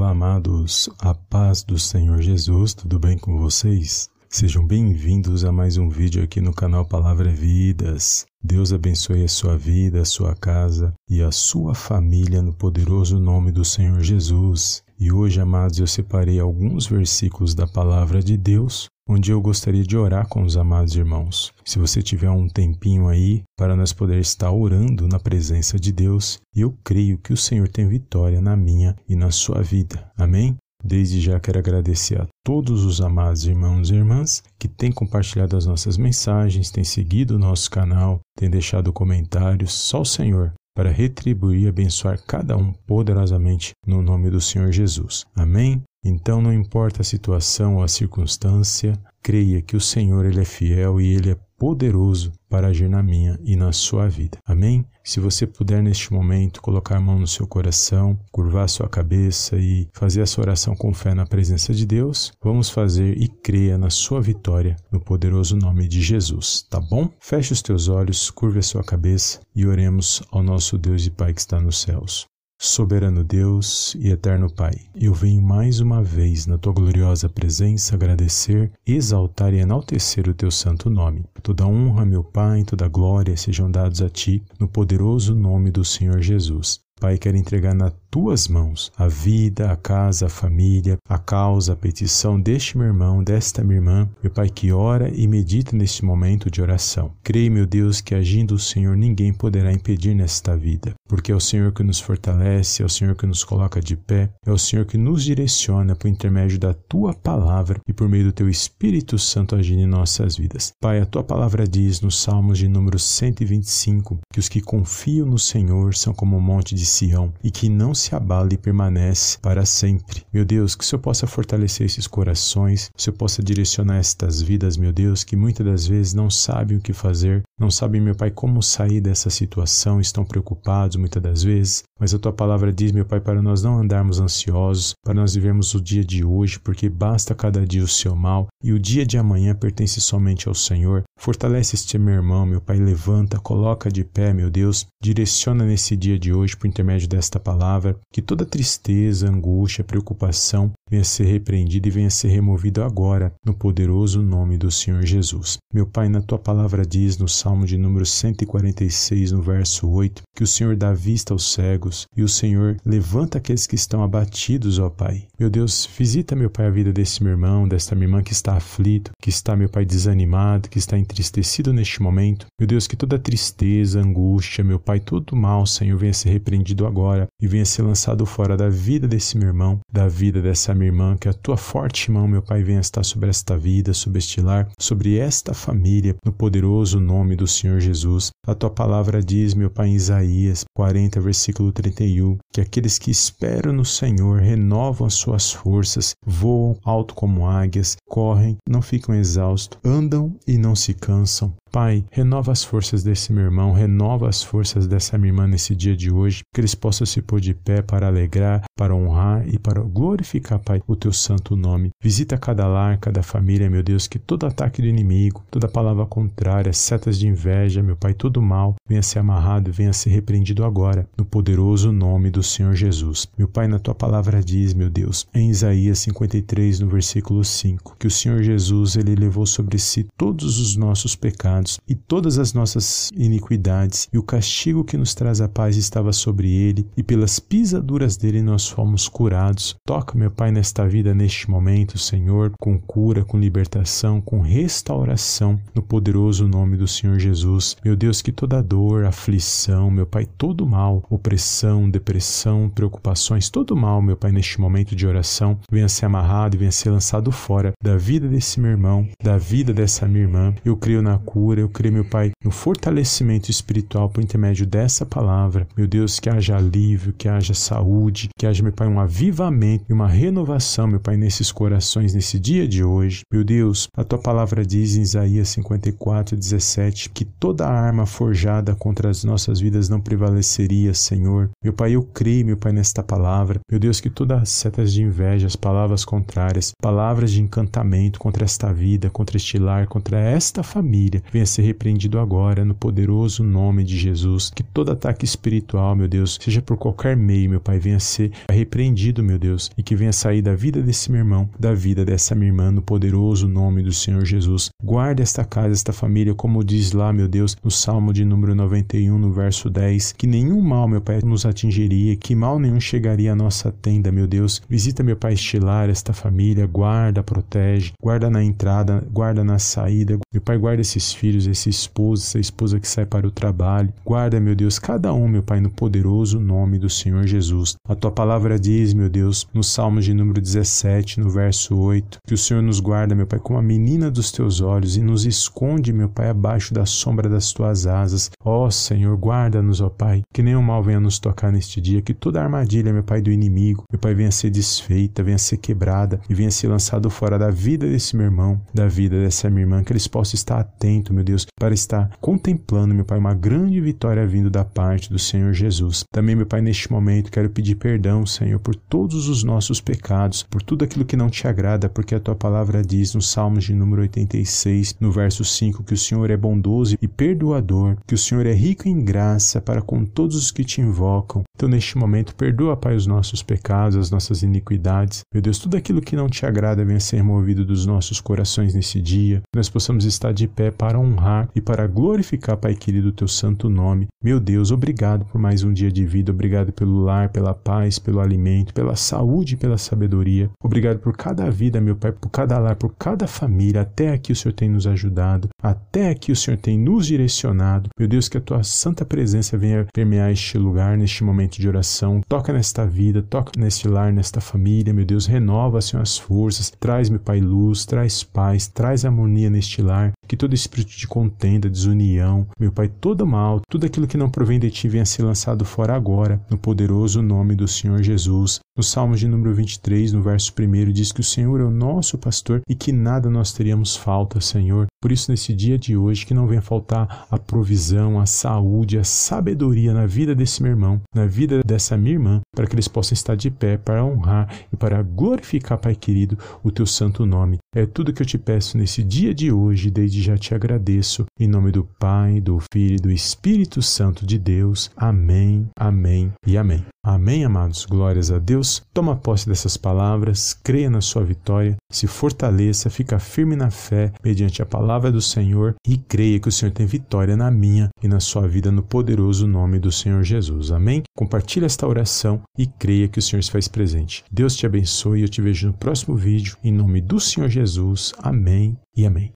Olá, amados, a paz do Senhor Jesus, tudo bem com vocês? Sejam bem-vindos a mais um vídeo aqui no canal Palavra Vidas. Deus abençoe a sua vida, a sua casa e a sua família no poderoso nome do Senhor Jesus. E hoje, amados, eu separei alguns versículos da palavra de Deus onde eu gostaria de orar com os amados irmãos. Se você tiver um tempinho aí para nós poder estar orando na presença de Deus, eu creio que o Senhor tem vitória na minha e na sua vida. Amém? Desde já quero agradecer a todos os amados irmãos e irmãs que têm compartilhado as nossas mensagens, têm seguido o nosso canal, têm deixado comentários. Só o Senhor para retribuir e abençoar cada um poderosamente no nome do Senhor Jesus. Amém? Então, não importa a situação ou a circunstância, creia que o Senhor ele é fiel e ele é poderoso para agir na minha e na sua vida. Amém? Se você puder neste momento colocar a mão no seu coração, curvar sua cabeça e fazer essa oração com fé na presença de Deus, vamos fazer e creia na sua vitória no poderoso nome de Jesus, tá bom? Feche os teus olhos, curve a sua cabeça e oremos ao nosso Deus e Pai que está nos céus. Soberano Deus e eterno Pai, eu venho mais uma vez na tua gloriosa presença agradecer, exaltar e enaltecer o teu santo nome. Toda honra, meu Pai, toda glória sejam dados a ti, no poderoso nome do Senhor Jesus. Pai, quero entregar na tuas mãos a vida, a casa, a família, a causa, a petição deste meu irmão, desta minha irmã, meu Pai, que ora e medita neste momento de oração. Creio, meu Deus, que agindo o Senhor ninguém poderá impedir nesta vida, porque é o Senhor que nos fortalece, é o Senhor que nos coloca de pé, é o Senhor que nos direciona por intermédio da tua palavra e por meio do teu Espírito Santo agindo em nossas vidas. Pai, a tua palavra diz nos Salmos de número 125 que os que confiam no Senhor são como um monte de Sião e que não se abala e permanece para sempre. Meu Deus, que o Senhor possa fortalecer esses corações, que o Senhor possa direcionar estas vidas, meu Deus, que muitas das vezes não sabem o que fazer, não sabem, meu Pai, como sair dessa situação, estão preocupados muitas das vezes, mas a tua palavra diz, meu Pai, para nós não andarmos ansiosos, para nós vivermos o dia de hoje, porque basta cada dia o seu mal e o dia de amanhã pertence somente ao Senhor. Fortalece este meu irmão, meu Pai, levanta, coloca de pé, meu Deus, direciona nesse dia de hoje por intermédio desta palavra, que toda tristeza, angústia, preocupação venha ser repreendida e venha ser removida agora, no poderoso nome do Senhor Jesus. Meu Pai, na tua palavra diz no Salmo de número 146, no verso 8, que o Senhor dá vista aos cegos e o Senhor levanta aqueles que estão abatidos, ó Pai. Meu Deus, visita, meu Pai, a vida desse meu irmão, desta minha irmã que está aflito, que está, meu Pai, desanimado, que está entristecido neste momento. Meu Deus, que toda tristeza, angústia, meu Pai, todo mal, Senhor, venha ser repreendido agora e venha ser lançado fora da vida desse meu irmão, da vida dessa minha irmã, que a tua forte mão, meu Pai, venha estar sobre esta vida, sobre este lar, sobre esta família, no poderoso nome do Senhor Jesus. A tua palavra diz, meu Pai, em Isaías 40, versículo 31, que aqueles que esperam no Senhor renovam as suas forças, voam alto como águias, correm, não ficam exaustos, andam e não se cansam. Pai, renova as forças desse meu irmão, renova as forças dessa minha irmã nesse dia de hoje, que eles possam se pôr de pé para alegrar, para honrar e para glorificar, Pai, o teu santo nome. Visita cada lar, cada família, meu Deus, que todo ataque do inimigo, toda palavra contrária, setas de inveja, meu Pai, todo mal, venha ser amarrado, venha ser repreendido agora, no poderoso nome do Senhor Jesus. Meu Pai, na tua palavra diz, meu Deus, em Isaías 53, no versículo 5, que o Senhor Jesus, ele levou sobre si todos os nossos pecados pecados e todas as nossas iniquidades, e o castigo que nos traz a paz estava sobre ele, e pelas pisaduras dele nós fomos curados. Toca, meu Pai, nesta vida, neste momento, Senhor, com cura, com libertação, com restauração, no poderoso nome do Senhor Jesus. Meu Deus, que toda dor, aflição, meu Pai, todo mal, opressão, depressão, preocupações, todo mal, meu Pai, neste momento de oração, venha ser amarrado e venha ser lançado fora da vida desse meu irmão, da vida dessa minha irmã. Eu creio na cura cura. Eu creio, meu Pai, no fortalecimento espiritual por intermédio dessa palavra. Meu Deus, que haja alívio, que haja saúde, que haja, meu Pai, um avivamento e uma renovação, meu Pai, nesses corações nesse dia de hoje. Meu Deus, a tua palavra diz em Isaías 54, 17 que toda arma forjada contra as nossas vidas não prevaleceria, Senhor. Meu Pai, eu creio, meu Pai, nesta palavra. Meu Deus, que todas as setas de inveja, as palavras contrárias, palavras de encantamento contra esta vida, contra este lar, contra esta família, venha ser repreendido agora no poderoso nome de Jesus. Que todo ataque espiritual, meu Deus, seja por qualquer meio, meu Pai, venha ser repreendido, meu Deus, e que venha sair da vida desse meu irmão, da vida dessa minha irmã, no poderoso nome do Senhor Jesus. Guarde esta casa, esta família, como diz lá, meu Deus, no Salmo de número 91, no verso 10, que nenhum mal, meu Pai, nos atingiria, que mal nenhum chegaria à nossa tenda, meu Deus. Visita, meu Pai, estilar esta família, guarda, protege, guarda na entrada, guarda na saída. Meu Pai, guarda esses filhos, esse esposo, essa esposa que sai para o trabalho. Guarda, meu Deus, cada um, meu Pai, no poderoso nome do Senhor Jesus. A tua palavra diz, meu Deus, no Salmo de número 17, no verso 8, que o Senhor nos guarda, meu Pai, como a menina dos teus olhos e nos esconde, meu Pai, abaixo da sombra das tuas asas. Ó Senhor, guarda-nos, ó Pai, que nenhum mal venha nos tocar neste dia, que toda armadilha, meu Pai, do inimigo, meu Pai, venha ser desfeita, venha ser quebrada e venha ser lançado fora da vida desse meu irmão, da vida dessa minha irmã, que eles possam estar atentos, meu Deus, para estar contemplando, meu Pai, uma grande vitória vindo da parte do Senhor Jesus. Também, meu Pai, neste momento quero pedir perdão, Senhor, por todos os nossos pecados, por tudo aquilo que não te agrada, porque a tua palavra diz no Salmos de número 86, no verso 5, que o Senhor é bondoso e perdoador, que o Senhor é rico em graça para com todos os que te invocam. Então, neste momento, perdoa, Pai, os nossos pecados, as nossas iniquidades. Meu Deus, tudo aquilo que não te agrada venha ser removido dos nossos corações nesse dia. Nós possamos estar de pé para honrar e para glorificar, Pai querido, o teu santo nome. Meu Deus, obrigado por mais um dia de vida. Obrigado pelo lar, pela paz, pelo alimento, pela saúde e pela sabedoria. Obrigado por cada vida, meu Pai, por cada lar, por cada família. Até aqui o Senhor tem nos ajudado. Até aqui o Senhor tem nos direcionado. Meu Deus, que a tua santa presença venha permear este lugar, neste momento de oração. Toca nesta vida, toca neste lar, nesta família. Meu Deus, renova, Senhor, as forças. Traz, meu Pai, luz, traz paz, traz harmonia neste lar. Que todo espírito de contenda, desunião, meu Pai, todo mal, tudo aquilo que não provém de ti venha ser lançado fora agora, no poderoso nome do Senhor Jesus. No Salmo de número 23, no verso 1, diz que o Senhor é o nosso pastor e que nada nós teríamos falta, Senhor. Por isso, nesse dia de hoje, que não venha faltar a provisão, a saúde, a sabedoria na vida desse meu irmão, na vida dessa minha irmã, para que eles possam estar de pé para honrar e para glorificar, Pai querido, o teu santo nome. É tudo que eu te peço nesse dia de hoje, desde já te agradeço. Em nome do Pai, do Filho e do Espírito Santo de Deus. Amém, amém e amém. Amém, amados. Glórias a Deus. Toma posse dessas palavras, creia na sua vitória, se fortaleça, fica firme na fé, mediante a palavra do Senhor e creia que o Senhor tem vitória na minha e na sua vida no poderoso nome do Senhor Jesus. Amém? Compartilhe esta oração e creia que o Senhor se faz presente. Deus te abençoe e eu te vejo no próximo vídeo. Em nome do Senhor Jesus. Amém e amém.